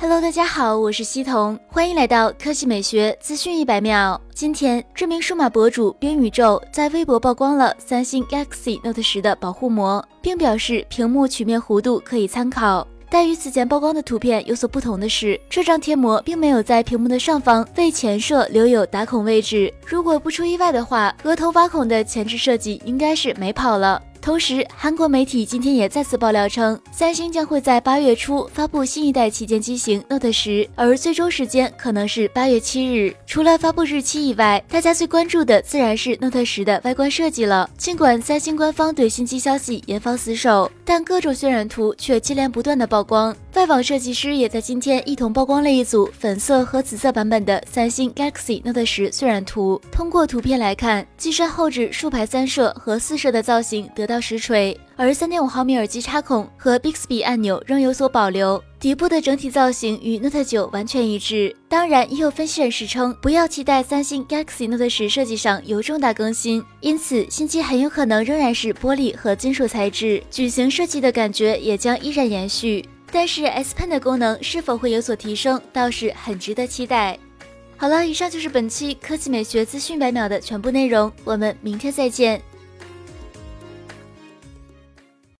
Hello，大家好，我是西彤，欢迎来到科技美学资讯一百秒。今天，知名数码博主冰宇宙在微博曝光了三星 Galaxy Note 十的保护膜，并表示屏幕曲面弧度可以参考。但与此前曝光的图片有所不同的是，这张贴膜并没有在屏幕的上方为前摄留有打孔位置。如果不出意外的话，额头挖孔的前置设计应该是没跑了。同时，韩国媒体今天也再次爆料称，三星将会在八月初发布新一代旗舰机型 Note 十，而最终时间可能是八月七日。除了发布日期以外，大家最关注的自然是 Note 十的外观设计了。尽管三星官方对新机消息严防死守，但各种渲染图却接连不断的曝光。外网设计师也在今天一同曝光了一组粉色和紫色版本的三星 Galaxy Note 十渲染图。通过图片来看，机身后置竖排三摄和四摄的造型得到实锤，而三点五毫米耳机插孔和 Bixby 按钮仍有所保留。底部的整体造型与 Note 九完全一致。当然，也有分析人士称，不要期待三星 Galaxy Note 十设计上有重大更新，因此新机很有可能仍然是玻璃和金属材质，矩形设计的感觉也将依然延续。但是 S Pen 的功能是否会有所提升，倒是很值得期待。好了，以上就是本期科技美学资讯百秒的全部内容，我们明天再见。